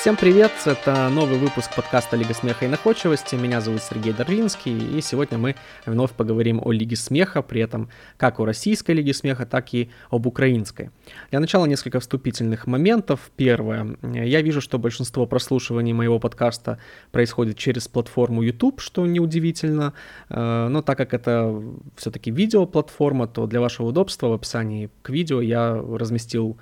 Всем привет! Это новый выпуск подкаста «Лига смеха и находчивости». Меня зовут Сергей Дарвинский, и сегодня мы вновь поговорим о Лиге смеха, при этом как о российской Лиге смеха, так и об украинской. Для начала несколько вступительных моментов. Первое. Я вижу, что большинство прослушиваний моего подкаста происходит через платформу YouTube, что неудивительно, э, но так как это все-таки видеоплатформа, то для вашего удобства в описании к видео я разместил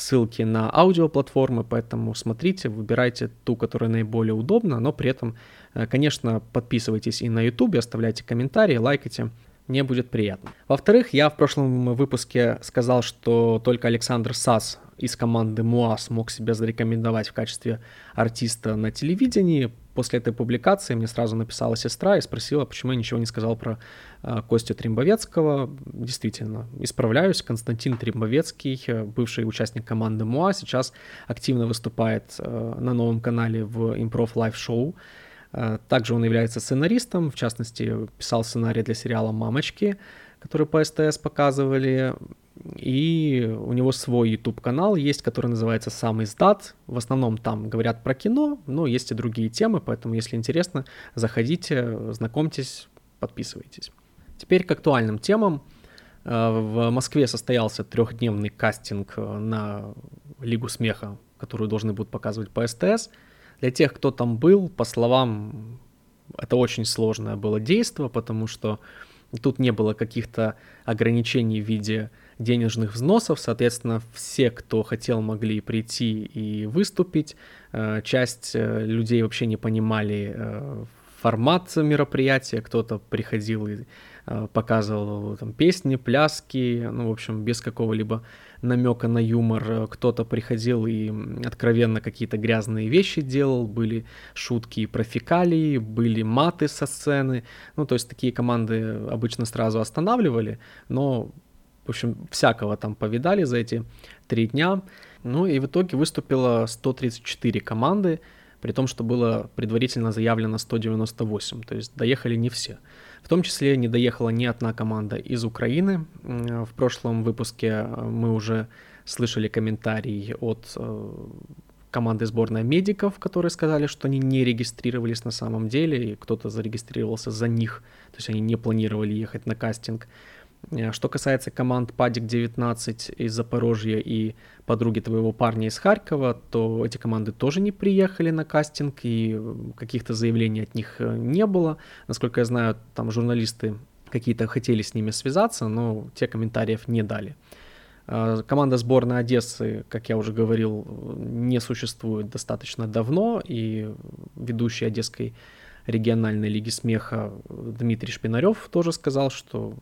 ссылки на аудиоплатформы, поэтому смотрите, выбирайте ту, которая наиболее удобна, но при этом, э, конечно, подписывайтесь и на YouTube, оставляйте комментарии, лайкайте, мне будет приятно. Во-вторых, я в прошлом выпуске сказал, что только Александр Сас из команды МУА смог себя зарекомендовать в качестве артиста на телевидении. После этой публикации мне сразу написала сестра и спросила, почему я ничего не сказал про э, Костю Тримбовецкого. Действительно, исправляюсь. Константин Тримбовецкий, э, бывший участник команды МУА, сейчас активно выступает э, на новом канале в Improv Live Show. Также он является сценаристом, в частности, писал сценарий для сериала «Мамочки», который по СТС показывали. И у него свой YouTube-канал есть, который называется «Сам издат». В основном там говорят про кино, но есть и другие темы, поэтому, если интересно, заходите, знакомьтесь, подписывайтесь. Теперь к актуальным темам. Э, в Москве состоялся трехдневный кастинг на Лигу смеха, которую должны будут показывать по СТС – для тех, кто там был, по словам, это очень сложное было действие, потому что тут не было каких-то ограничений в виде денежных взносов, соответственно, все, кто хотел, могли прийти и выступить. Э, часть э, людей вообще не понимали э, формат мероприятия, кто-то приходил и показывал там песни, пляски, ну, в общем, без какого-либо намека на юмор. Кто-то приходил и откровенно какие-то грязные вещи делал, были шутки про фекалии, были маты со сцены. Ну, то есть такие команды обычно сразу останавливали, но, в общем, всякого там повидали за эти три дня. Ну и в итоге выступило 134 команды, при том, что было предварительно заявлено 198, то есть доехали не все. В том числе не доехала ни одна команда из Украины. В прошлом выпуске э, мы уже слышали комментарий от э, команды сборной медиков, которые сказали, что они не регистрировались на самом деле, и кто-то зарегистрировался за них, то есть они не планировали ехать на кастинг. Э, что касается команд Падик 19 из Запорожья и подруги твоего парня из Харькова, то эти команды тоже не приехали на кастинг, и каких-то заявлений от них э, не было. Насколько я знаю, там журналисты какие-то хотели с ними связаться, но те комментариев не дали. Э, команда сборной Одессы, как я уже говорил, не существует достаточно давно, и ведущий Одесской региональной лиги смеха Дмитрий Шпинарев тоже сказал, что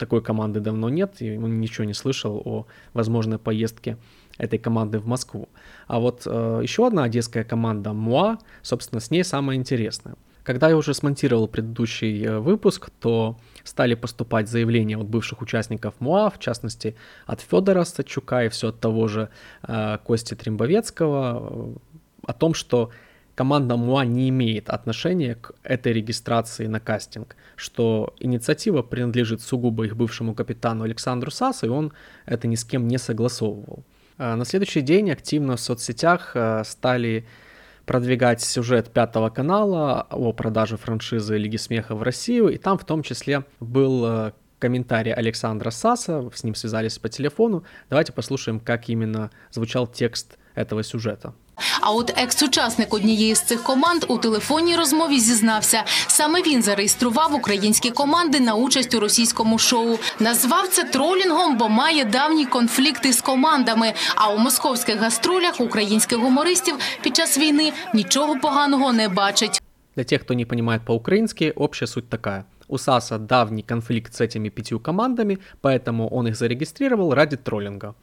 такой команды давно нет, и он ничего не слышал о возможной поездке этой команды в Москву. А вот э, еще одна одесская команда Муа, собственно, с ней самое интересное. Когда я уже смонтировал предыдущий э, выпуск, то стали поступать заявления от бывших участников МУА, в частности от Федора Сачука и все от того же э, Кости Тримбовецкого, э, о том, что команда МУА не имеет отношения к этой регистрации на кастинг, что инициатива принадлежит сугубо их бывшему капитану Александру Сасу, и он это ни с кем не согласовывал. А, на следующий день активно в соцсетях а, стали продвигать сюжет Пятого канала о продаже франшизы Лиги Смеха в Россию, и там в том числе был а, комментарий Александра Саса, с ним связались по телефону. Давайте послушаем, как именно звучал текст этого сюжета. А от екс-учасник однієї з цих команд у телефонній розмові зізнався, саме він зареєстрував українські команди на участь у російському шоу. Назвав це тролінгом, бо має давні конфлікти з командами. А у московських гастролях українських гумористів під час війни нічого поганого не бачить. Для тех, кто не понимает по-украински, общая суть такая. У САСа давний конфликт с этими пятью командами, поэтому он их зарегистрировал ради троллинга.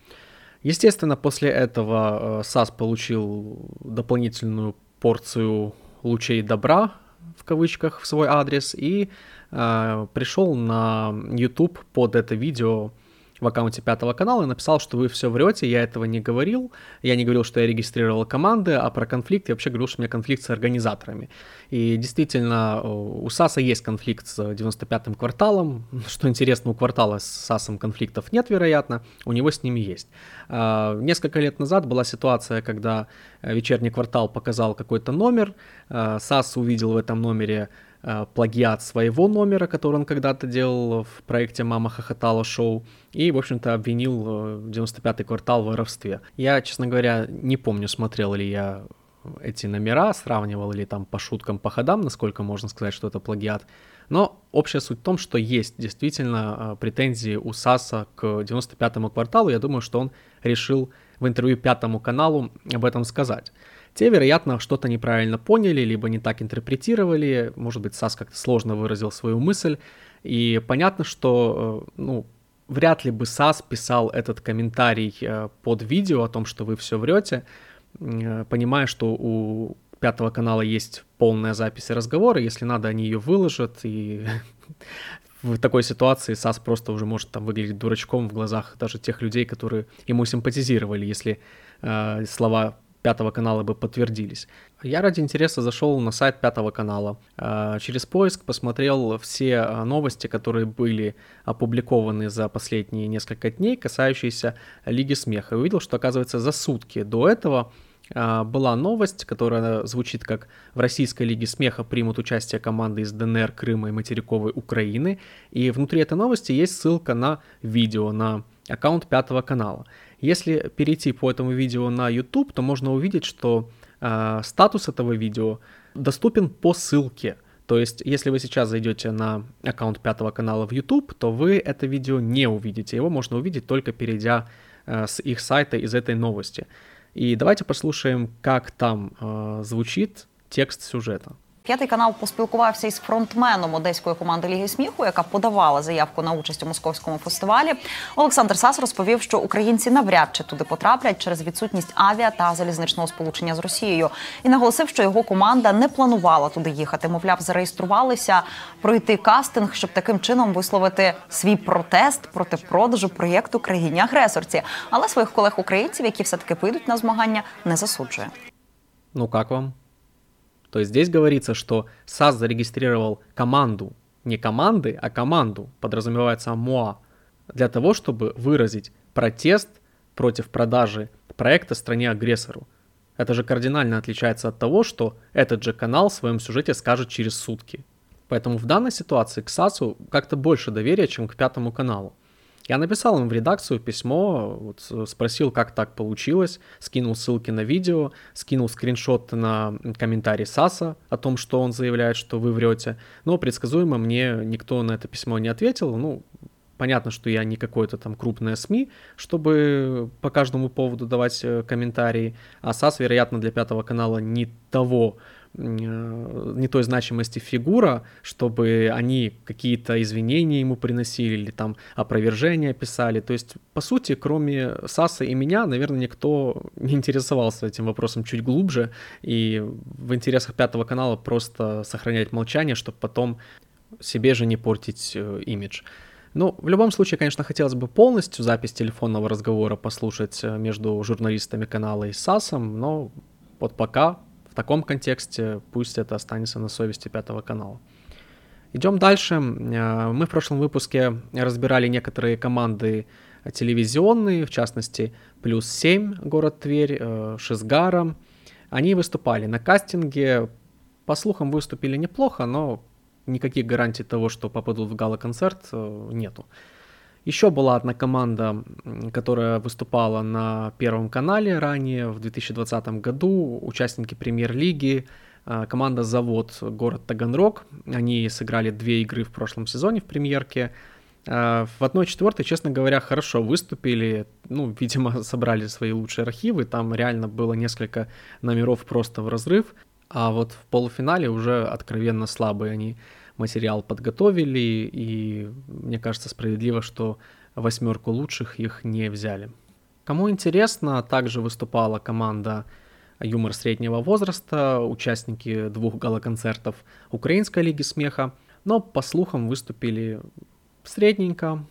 Естественно, после этого э, САС получил дополнительную порцию лучей добра, в кавычках, в свой адрес и э, пришел на YouTube под это видео в аккаунте Пятого канала и написал, что вы все врете, я этого не говорил, я не говорил, что я регистрировал команды, а про конфликт я вообще говорил, что у меня конфликт с организаторами. И действительно, у САСа есть конфликт с 95-м кварталом, что интересно, у квартала с САСом конфликтов нет, вероятно, у него с ними есть. А, несколько лет назад была ситуация, когда вечерний квартал показал какой-то номер, а, САС увидел в этом номере Э, плагиат своего номера, который он когда-то делал в проекте «Мама хохотала» шоу, и, в общем-то, обвинил 95-й э, квартал в воровстве. Я, честно говоря, не помню, смотрел ли я эти номера, сравнивал ли там по шуткам, по ходам, насколько можно сказать, что это плагиат. Но общая суть в том, что есть действительно э, претензии у САСа к 95-му кварталу. Я думаю, что он решил в интервью Пятому каналу об этом сказать. Те, вероятно, что-то неправильно поняли, либо не так интерпретировали, может быть, САС как-то сложно выразил свою мысль, и понятно, что, э, ну, вряд ли бы САС писал этот комментарий э, под видео о том, что вы все врете, э, понимая, что у Пятого канала есть полная запись разговора, если надо, они ее выложат, и в такой ситуации САС просто уже может там выглядеть дурачком в глазах даже тех людей, которые ему симпатизировали, если э, слова Пятого канала бы подтвердились. Я ради интереса зашел на сайт Пятого канала. А, через поиск посмотрел все а, новости, которые были опубликованы за последние несколько дней, касающиеся Лиги Смеха. И увидел, что, оказывается, за сутки до этого а, была новость, которая звучит как «В Российской Лиге Смеха примут участие команды из ДНР, Крыма и материковой Украины». И внутри этой новости есть ссылка на видео, на аккаунт Пятого канала. Если перейти по этому видео на YouTube, то можно увидеть, что э, статус этого видео доступен по ссылке. То есть, если вы сейчас зайдете на аккаунт Пятого канала в YouTube, то вы это видео не увидите. Его можно увидеть только перейдя э, с их сайта из этой новости. И давайте послушаем, как там э, звучит текст сюжета. П'ятий канал поспілкувався із фронтменом одеської команди Ліги сміху, яка подавала заявку на участь у московському фестивалі. Олександр Сас розповів, що українці навряд чи туди потраплять через відсутність авіа та залізничного сполучення з Росією, і наголосив, що його команда не планувала туди їхати. Мовляв, зареєструвалися пройти кастинг, щоб таким чином висловити свій протест проти продажу проєкту країні агресорці. Але своїх колег українців, які все таки вийдуть на змагання, не засуджує. Ну як вам? То есть здесь говорится, что САС зарегистрировал команду, не команды, а команду, подразумевается МОА, для того, чтобы выразить протест против продажи проекта стране-агрессору. Это же кардинально отличается от того, что этот же канал в своем сюжете скажет через сутки. Поэтому в данной ситуации к САСу как-то больше доверия, чем к Пятому каналу. Я написал им в редакцию письмо, вот, э, спросил, как так получилось, скинул ссылки на видео, скинул скриншот на комментарий Саса о том, что он заявляет, что вы врете. Но предсказуемо мне никто на это письмо не ответил. Ну, понятно, что я не какое-то там крупное СМИ, чтобы по каждому поводу давать э, комментарии, а САС, вероятно, для Пятого канала не того не той значимости фигура, чтобы они какие-то извинения ему приносили или там опровержения писали. То есть, по сути, кроме Саса и меня, наверное, никто не интересовался этим вопросом чуть глубже. И в интересах Пятого канала просто сохранять молчание, чтобы потом себе же не портить э, имидж. Ну, в любом случае, конечно, хотелось бы полностью запись телефонного разговора послушать э, между журналистами канала и САСом, но вот пока таком контексте пусть это останется на совести Пятого канала. Идем дальше. Э, мы в прошлом выпуске разбирали некоторые команды телевизионные, в частности, «Плюс 7», город Тверь, э, «Шизгара». Они выступали на кастинге, по слухам выступили неплохо, но никаких гарантий того, что попадут в гала-концерт, э, нету. Еще была одна команда, которая выступала на Первом канале ранее, в 2020 году, участники премьер-лиги, а, команда «Завод», город Таганрог. Они сыграли две игры в прошлом сезоне в премьерке. А, в одной четвертой, честно говоря, хорошо выступили. Ну, видимо, собрали свои лучшие архивы. Там реально было несколько номеров просто в разрыв. А вот в полуфинале уже откровенно слабые они материал подготовили, и мне кажется справедливо, что восьмерку лучших их не взяли. Кому интересно, также выступала команда «Юмор среднего возраста», участники двух галоконцертов Украинской лиги смеха, но по слухам выступили средненько,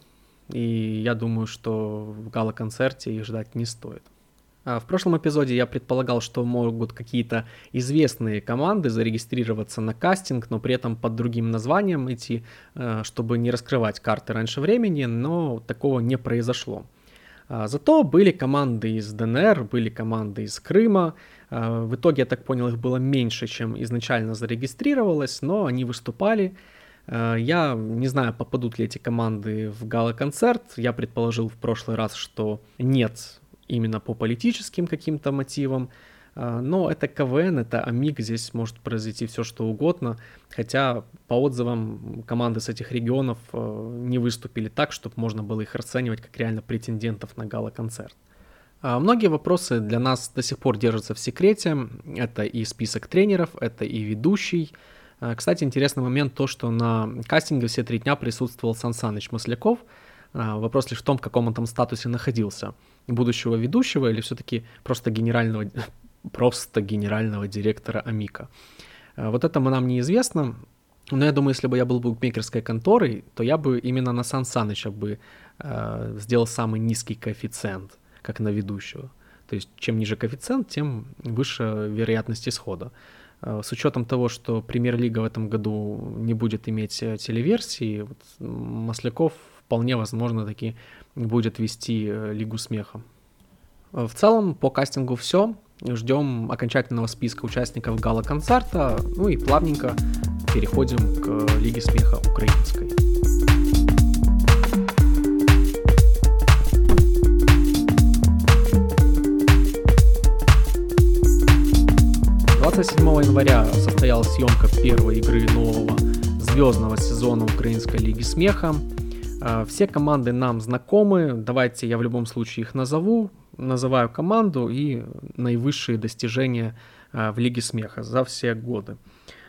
и я думаю, что в гала-концерте их ждать не стоит. А, в прошлом эпизоде я предполагал, что могут какие-то известные команды зарегистрироваться на кастинг, но при этом под другим названием идти, э, чтобы не раскрывать карты раньше времени, но такого не произошло. А, зато были команды из ДНР, были команды из Крыма. А, в итоге, я так понял, их было меньше, чем изначально зарегистрировалось, но они выступали. Я не знаю, попадут ли эти команды в гала-концерт. Я предположил в прошлый раз, что нет, именно по политическим каким-то мотивам. А, но это КВН, это АМИГ, здесь может произойти все что угодно. Хотя по отзывам команды с этих регионов а, не выступили так, чтобы можно было их расценивать как реально претендентов на гала-концерт. А, многие вопросы для нас до сих пор держатся в секрете. Это и список тренеров, это и ведущий. Кстати, интересный момент то, что на кастинге все три дня присутствовал Сан Саныч Масляков. Вопрос лишь в том, в каком он там статусе находился будущего ведущего или все-таки просто генерального, просто генерального директора Амика. Э, вот это нам неизвестно, но я думаю, если бы я был букмекерской конторой, то я бы именно на Сан Саныча бы э, сделал самый низкий коэффициент, как на ведущего. То есть чем ниже коэффициент, тем выше вероятность исхода. С учетом того, что премьер-лига в этом году не будет иметь э, телеверсии, вот Масляков вполне возможно таки будет вести э, Лигу смеха. В целом, по кастингу все. Ждем окончательного списка участников гала-концерта, ну и плавненько переходим к Лиге смеха украинской. Двадцать января состоялась съемка первой игры нового звездного сезона Украинской Лиги Смеха. А, все команды нам знакомы, давайте я в любом случае их назову. Называю команду и наивысшие достижения а, в Лиге Смеха за все годы.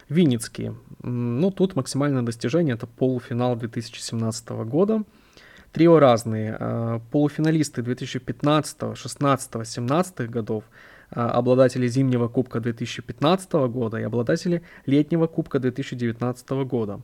Винницкие. Ну, тут максимальное достижение это полуфинал 2017 года. Трио разные. А, полуфиналисты 2015, 16, 17 годов, обладатели зимнего кубка 2015 года и обладатели летнего кубка 2019 года.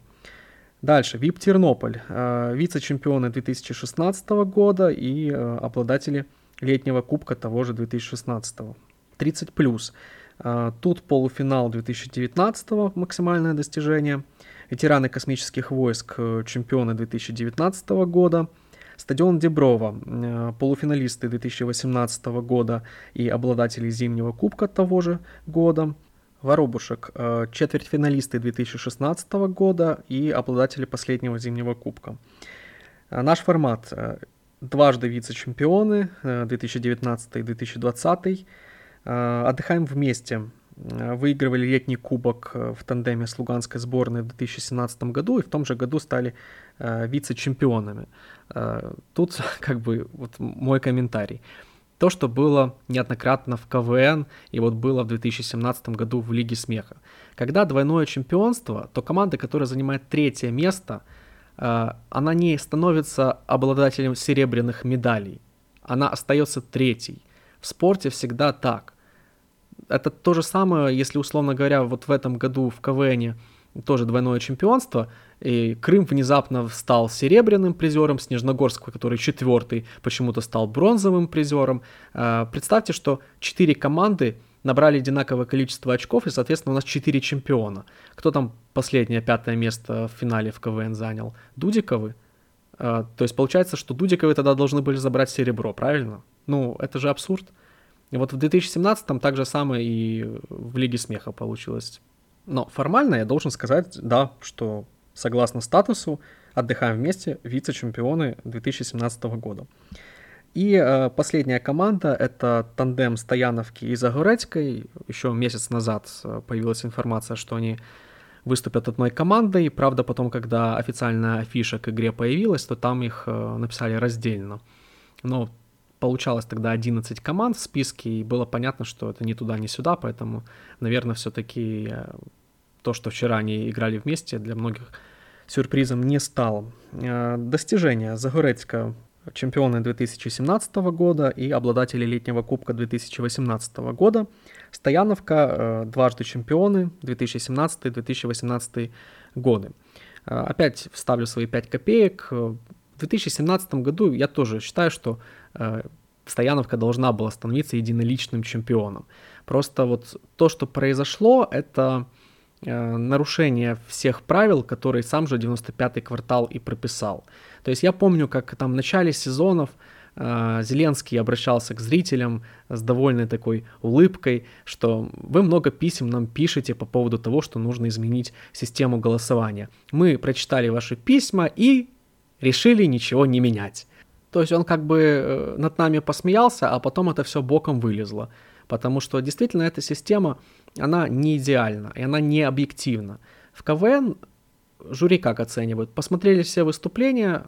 Дальше, ВИП Тернополь, э, вице-чемпионы 2016 года и э, обладатели летнего кубка того же 2016. 30 плюс. Э, тут полуфинал 2019 максимальное достижение. Ветераны космических войск, чемпионы 2019 года. Стадион Деброва, полуфиналисты 2018 года и обладатели зимнего кубка того же года. Воробушек, э, четвертьфиналисты 2016 года и обладатели последнего зимнего кубка. Э, наш формат э, дважды вице-чемпионы 2019 и 2020. Отдыхаем вместе. Выигрывали летний кубок в тандеме с Луганской сборной в 2017 году и в том же году стали вице-чемпионами. Тут как бы вот мой комментарий то, что было неоднократно в КВН и вот было в 2017 году в Лиге смеха. Когда двойное чемпионство, то команда, которая занимает третье место, э, она не становится обладателем серебряных медалей, она остается третьей. В спорте всегда так. Это то же самое, если, условно говоря, вот в этом году в КВН тоже двойное чемпионство, и Крым внезапно стал серебряным призером, Снежногорск, который четвертый, почему-то стал бронзовым призером. А, представьте, что четыре команды набрали одинаковое количество очков, и, соответственно, у нас четыре чемпиона. Кто там последнее, пятое место в финале в КВН занял? Дудиковы? А, то есть получается, что Дудиковы тогда должны были забрать серебро, правильно? Ну, это же абсурд. И вот в 2017-м так же самое и в Лиге смеха получилось. Но формально я должен сказать, да, что согласно статусу отдыхаем вместе вице-чемпионы 2017 года. И э, последняя команда — это тандем Стояновки и Загорецкой. Еще месяц назад э, появилась информация, что они выступят одной командой. Правда, потом, когда официальная афиша к игре появилась, то там их э, написали раздельно. Но получалось тогда 11 команд в списке, и было понятно, что это ни туда, ни сюда, поэтому, наверное, все-таки э, то, что вчера они играли вместе, для многих сюрпризом не стало. Э, достижения Загорецка чемпионы 2017 года и обладатели летнего кубка 2018 года. Стояновка э, дважды чемпионы 2017-2018 годы. Опять вставлю свои 5 копеек. В 2017 году я тоже считаю, что Стояновка должна была становиться единоличным чемпионом. Просто вот то, что произошло, это э, нарушение всех правил, которые сам же 95-й квартал и прописал. То есть я помню, как там в начале сезонов э, Зеленский обращался к зрителям с довольной такой улыбкой, что вы много писем нам пишете по поводу того, что нужно изменить систему голосования. Мы прочитали ваши письма и решили ничего не менять. То есть он как бы э, над нами посмеялся, а потом это все боком вылезло. Потому что действительно эта система, она не идеальна, и она не объективна. В КВН жюри как оценивают? Посмотрели все выступления,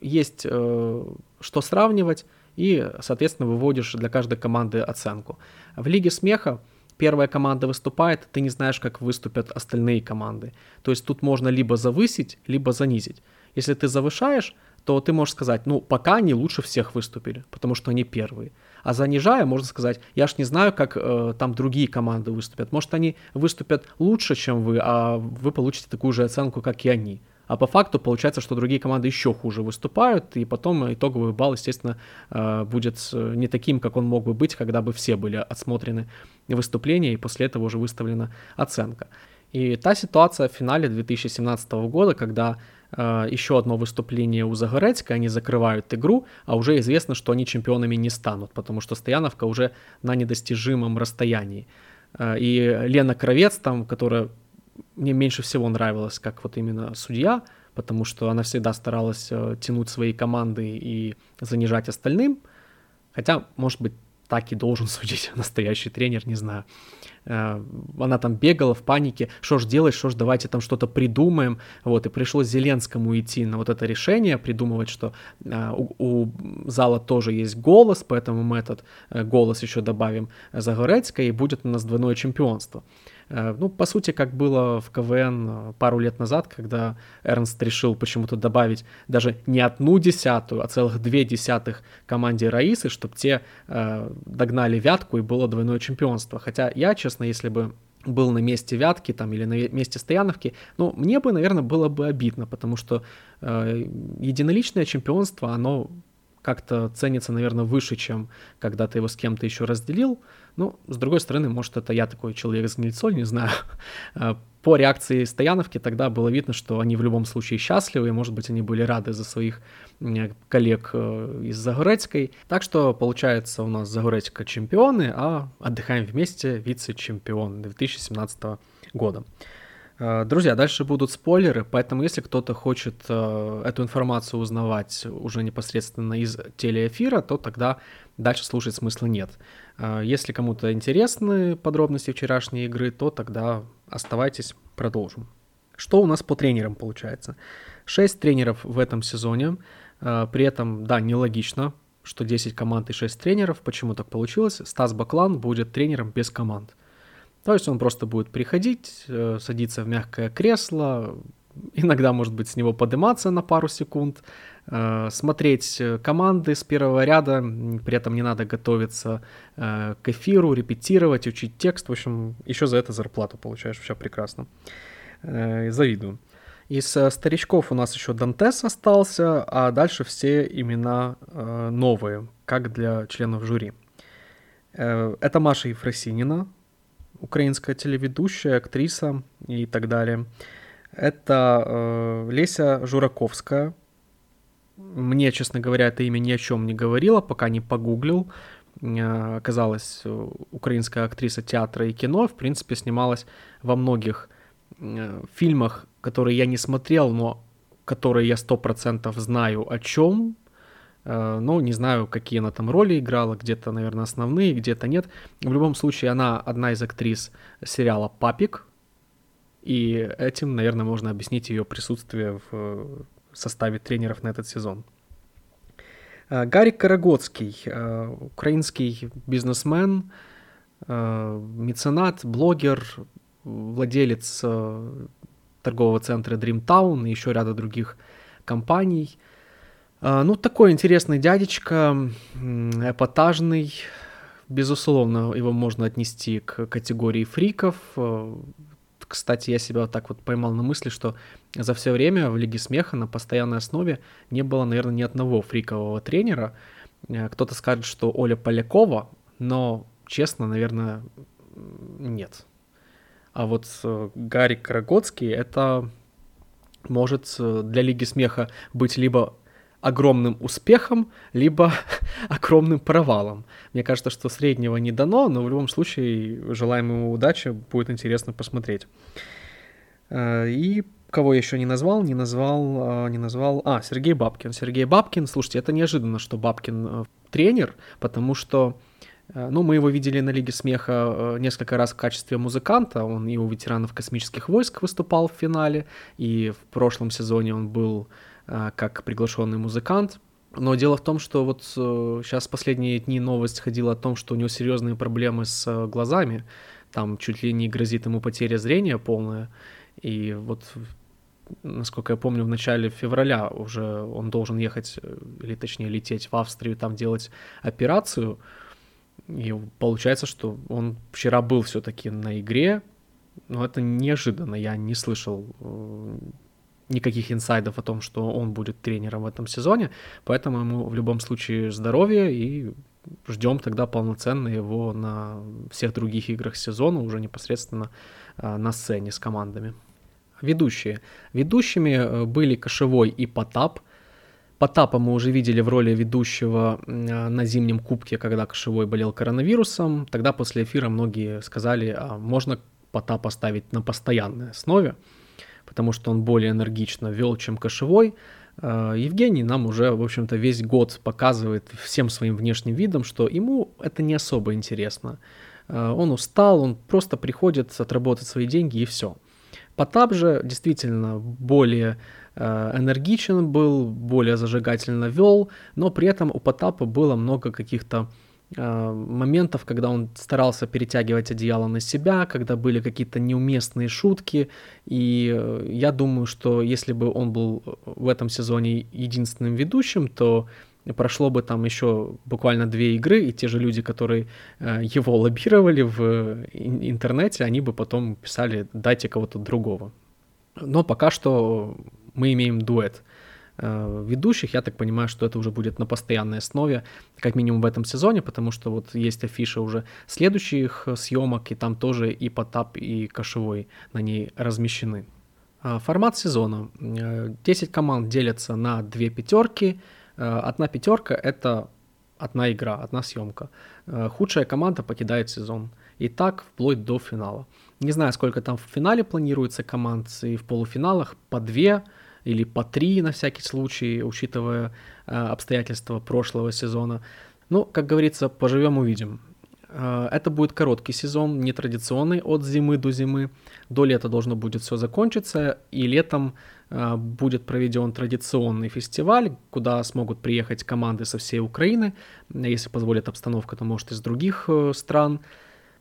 есть э, что сравнивать, и, соответственно, выводишь для каждой команды оценку. В Лиге смеха первая команда выступает, ты не знаешь, как выступят остальные команды. То есть тут можно либо завысить, либо занизить. Если ты завышаешь, то ты можешь сказать, ну, пока они лучше всех выступили, потому что они первые. А занижая, можно сказать, я ж не знаю, как э, там другие команды выступят. Может, они выступят лучше, чем вы, а вы получите такую же оценку, как и они. А по факту получается, что другие команды еще хуже выступают, и потом итоговый балл, естественно, э, будет э, не таким, как он мог бы быть, когда бы все были отсмотрены выступления, и после этого уже выставлена оценка. И та ситуация в финале 2017 года, когда э, еще одно выступление у Загорецка, они закрывают игру, а уже известно, что они чемпионами не станут, потому что Стояновка уже на недостижимом расстоянии. Э, и Лена Кровец, там, которая мне меньше всего нравилась, как вот именно судья, потому что она всегда старалась э, тянуть свои команды и занижать остальным, хотя, может быть, так и должен судить настоящий тренер, не знаю. Э, она там бегала в панике, что ж делать, что ж давайте там что-то придумаем, вот, и пришлось Зеленскому идти на вот это решение, придумывать, что э, у, у зала тоже есть голос, поэтому мы этот э, голос еще добавим Загорецкой, и будет у нас двойное чемпионство. Э, ну, по сути, как было в КВН э, пару лет назад, когда Эрнст решил почему-то добавить даже не одну десятую, а целых две десятых команде Раисы, чтобы те э, догнали Вятку и было двойное чемпионство. Хотя я, честно, если бы был на месте Вятки там или на месте Стояновки, ну, мне бы, наверное, было бы обидно, потому что э, единоличное чемпионство, оно как-то ценится, наверное, выше, чем когда ты его с кем-то еще разделил. Ну, с другой стороны, может, это я такой человек с гнильцой, не знаю. А, по реакции Стояновки тогда было видно, что они в любом случае счастливы, и, может быть, они были рады за своих коллег э, из Загорецкой. Так что, получается, у нас Загорецка чемпионы, а отдыхаем вместе вице-чемпион 2017 года. Э, друзья, дальше будут спойлеры, поэтому если кто-то хочет э, эту информацию узнавать уже непосредственно из телеэфира, то тогда дальше слушать смысла нет. Э, если кому-то интересны подробности вчерашней игры, то тогда оставайтесь, продолжим. Что у нас по тренерам получается? Шесть тренеров в этом сезоне, при этом, да, нелогично, что 10 команд и 6 тренеров. Почему так получилось? Стас Баклан будет тренером без команд. То есть он просто будет приходить, э, садиться в мягкое кресло, иногда, может быть, с него подниматься на пару секунд, э, смотреть команды с первого ряда, при этом не надо готовиться э, к эфиру, репетировать, учить текст. В общем, еще за это зарплату получаешь, все прекрасно. Завидую. Из старичков у нас еще Дантес остался, а дальше все имена новые, как для членов жюри. Это Маша Ефросинина, украинская телеведущая, актриса и так далее. Это э, Леся Жураковская. Мне, честно говоря, это имя ни о чем не говорило, пока не погуглил. Э, оказалась украинская актриса театра и кино. В принципе, снималась во многих э, фильмах, которые я не смотрел, но которые я сто процентов знаю о чем Э, но не знаю, какие она там роли играла, где-то, наверное, основные, где-то нет. В любом случае, она одна из актрис сериала «Папик», и этим, наверное, можно объяснить ее присутствие в составе тренеров на этот сезон. Э, Гарик Карагодский, э, украинский бизнесмен, меценат, блогер, владелец торгового центра Dreamtown и еще ряда других компаний – ну, такой интересный дядечка, эпатажный. Безусловно, его можно отнести к категории фриков. А, кстати, я себя вот так вот поймал на мысли, что за все время в Лиге Смеха на постоянной основе не было, наверное, ни одного фрикового тренера. Э, кто-то скажет, что Оля Полякова, но, честно, наверное, нет. А вот э, Гарик Карагодский — это может э, для Лиги Смеха быть либо огромным успехом, либо огромным провалом. Мне кажется, что среднего не дано, но в любом случае желаем ему удачи, будет интересно посмотреть. И кого я еще не назвал, не назвал, а, не назвал, а, Сергей Бабкин. Сергей Бабкин, слушайте, это неожиданно, что Бабкин э, тренер, потому что э, ну, мы его видели на Лиге Смеха э, несколько раз в качестве музыканта. Он и у ветеранов космических войск выступал в финале, и в прошлом сезоне он был как приглашенный музыкант. Но дело в том, что вот сейчас последние дни новость ходила о том, что у него серьезные проблемы с глазами. Там чуть ли не грозит ему потеря зрения полная. И вот насколько я помню, в начале февраля уже он должен ехать, э, или точнее лететь в Австрию, там делать операцию. И получается, что он вчера был все-таки на игре, но это неожиданно, я не слышал э, никаких инсайдов о том, что он будет тренером в этом сезоне, поэтому ему в любом случае здоровье и ждем тогда полноценно его на всех других играх сезона, уже непосредственно э, на сцене с командами. Ведущие. Ведущими э, были Кошевой и Потап. Потапа мы уже видели в роли ведущего э, на зимнем кубке, когда Кошевой болел коронавирусом. Тогда после эфира многие сказали, а можно Потапа ставить на постоянной основе, потому что он более энергично вел, чем Кошевой. Э, Евгений нам уже, в общем-то, весь год показывает всем своим внешним видом, что ему это не особо интересно. Он устал, он просто приходит отработать свои деньги и все. Потап же действительно более э, энергичен был, более зажигательно вел, но при этом у Потапа было много каких-то э, моментов, когда он старался перетягивать одеяло на себя, когда были какие-то неуместные шутки, и э, я думаю, что если бы он был в этом сезоне единственным ведущим, то прошло бы там еще буквально две игры, и те же люди, которые э, его лоббировали в интернете, они бы потом писали «дайте кого-то другого». Но пока что мы имеем дуэт э, ведущих. Я так понимаю, что это уже будет на постоянной основе, как минимум в этом сезоне, потому что вот есть афиша уже следующих съемок, и там тоже и Потап, и Кошевой на ней размещены. А, формат сезона. 10 э, команд делятся на две пятерки, Э, одна пятерка — это одна игра, одна съемка. Э, худшая команда покидает сезон. И так вплоть до финала. Не знаю, сколько там в финале планируется команд, и в полуфиналах по две или по три на всякий случай, учитывая э, обстоятельства прошлого сезона. Ну, как говорится, поживем увидим. Это будет короткий сезон, нетрадиционный от зимы до зимы. До лета должно будет все закончиться, и летом Э, будет проведен традиционный фестиваль, куда смогут приехать команды со всей Украины, если позволит обстановка, то может из других э, стран.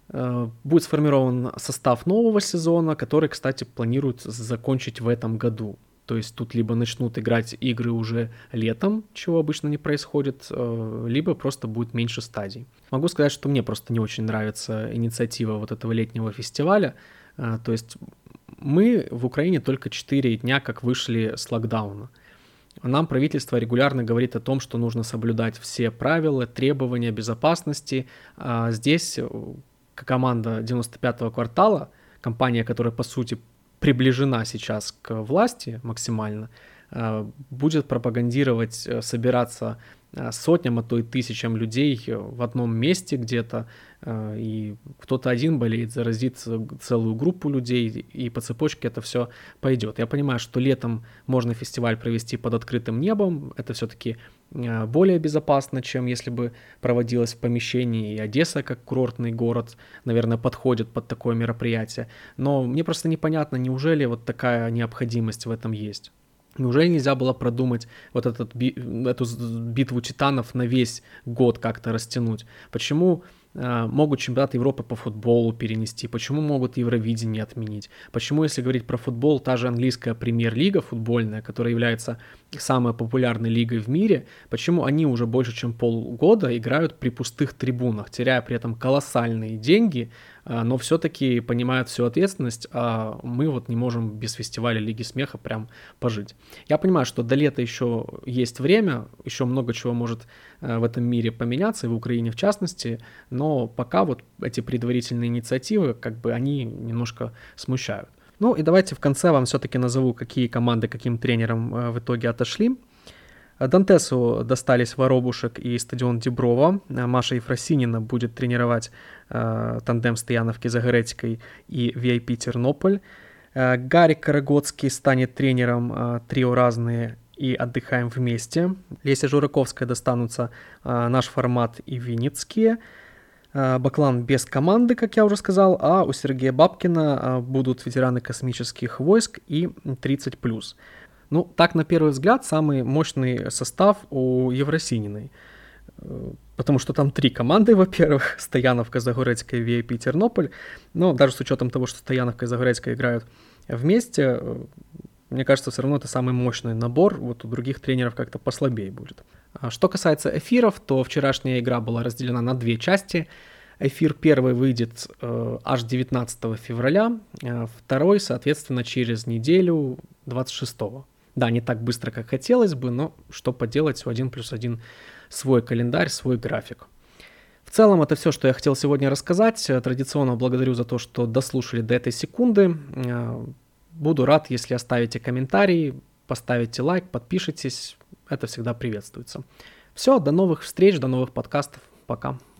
Э, будет сформирован состав нового сезона, который, кстати, планируют закончить в этом году. То есть тут либо начнут играть игры уже летом, чего обычно не происходит, либо просто будет меньше стадий. Могу сказать, что мне просто не очень нравится инициатива вот этого летнего фестиваля. То есть мы в Украине только 4 дня как вышли с локдауна. Нам правительство регулярно говорит о том, что нужно соблюдать все правила, требования безопасности. А здесь э, команда 95-го квартала, компания, которая по сути приближена сейчас к власти максимально, э, будет пропагандировать, э, собираться сотням, а то и тысячам людей в одном месте где-то, Э, и кто-то один болеет, заразит целую группу людей, и по цепочке это все пойдет. Я понимаю, что летом можно фестиваль провести под открытым небом, это все-таки э, более безопасно, чем если бы проводилось в помещении, и Одесса как курортный город, наверное, подходит под такое мероприятие. Но мне просто непонятно, неужели вот такая необходимость в этом есть. Неужели нельзя было продумать вот этот, эту битву титанов на весь год как-то растянуть? Почему Э, могут чемпионат Европы по футболу перенести, почему могут Евровидение отменить, почему, если говорить про футбол, та же английская премьер-лига футбольная, которая является самой популярной лигой в мире, почему они уже больше, чем полгода играют при пустых трибунах, теряя при этом колоссальные деньги, но все-таки понимают всю ответственность, а мы вот не можем без фестиваля Лиги Смеха прям пожить. Я понимаю, что до лета еще есть время, еще много чего может э, в этом мире поменяться, и в Украине в частности, но пока вот эти предварительные инициативы, как бы они немножко смущают. Ну и давайте в конце вам все-таки назову, какие команды каким тренером э, в итоге отошли. Дантесу достались Воробушек и стадион Деброва. Маша Ефросинина будет тренировать э, тандем Стояновки Загоретикой и VIP Тернополь. Э, Гарик Карагодский станет тренером э, трио разные и отдыхаем вместе. Леся Жураковская достанутся э, наш формат и Винницкие. Э, Баклан без команды, как я уже сказал, а у Сергея Бабкина э, будут ветераны космических войск и 30+. Ну, так, на первый взгляд, самый мощный состав у Евросининой. Э, потому что там три команды, во-первых, Стояновка, Загорецкая, VIP, Тернополь. Но даже с учетом того, что Стояновка и Загорецкая играют вместе, мне кажется, все равно это самый мощный набор. Вот у других тренеров как-то послабее будет. А что касается эфиров, то вчерашняя игра была разделена на две части. Эфир первый выйдет э, аж 19 февраля, э, второй, соответственно, через неделю 26. Да, не так быстро, как хотелось бы, но что поделать, у 1 плюс 1 свой календарь, свой график. В целом это все, что я хотел сегодня рассказать. Традиционно благодарю за то, что дослушали до этой секунды. Э, буду рад, если оставите комментарий, поставите лайк, подпишитесь. Это всегда приветствуется. Все, до новых встреч, до новых подкастов. Пока.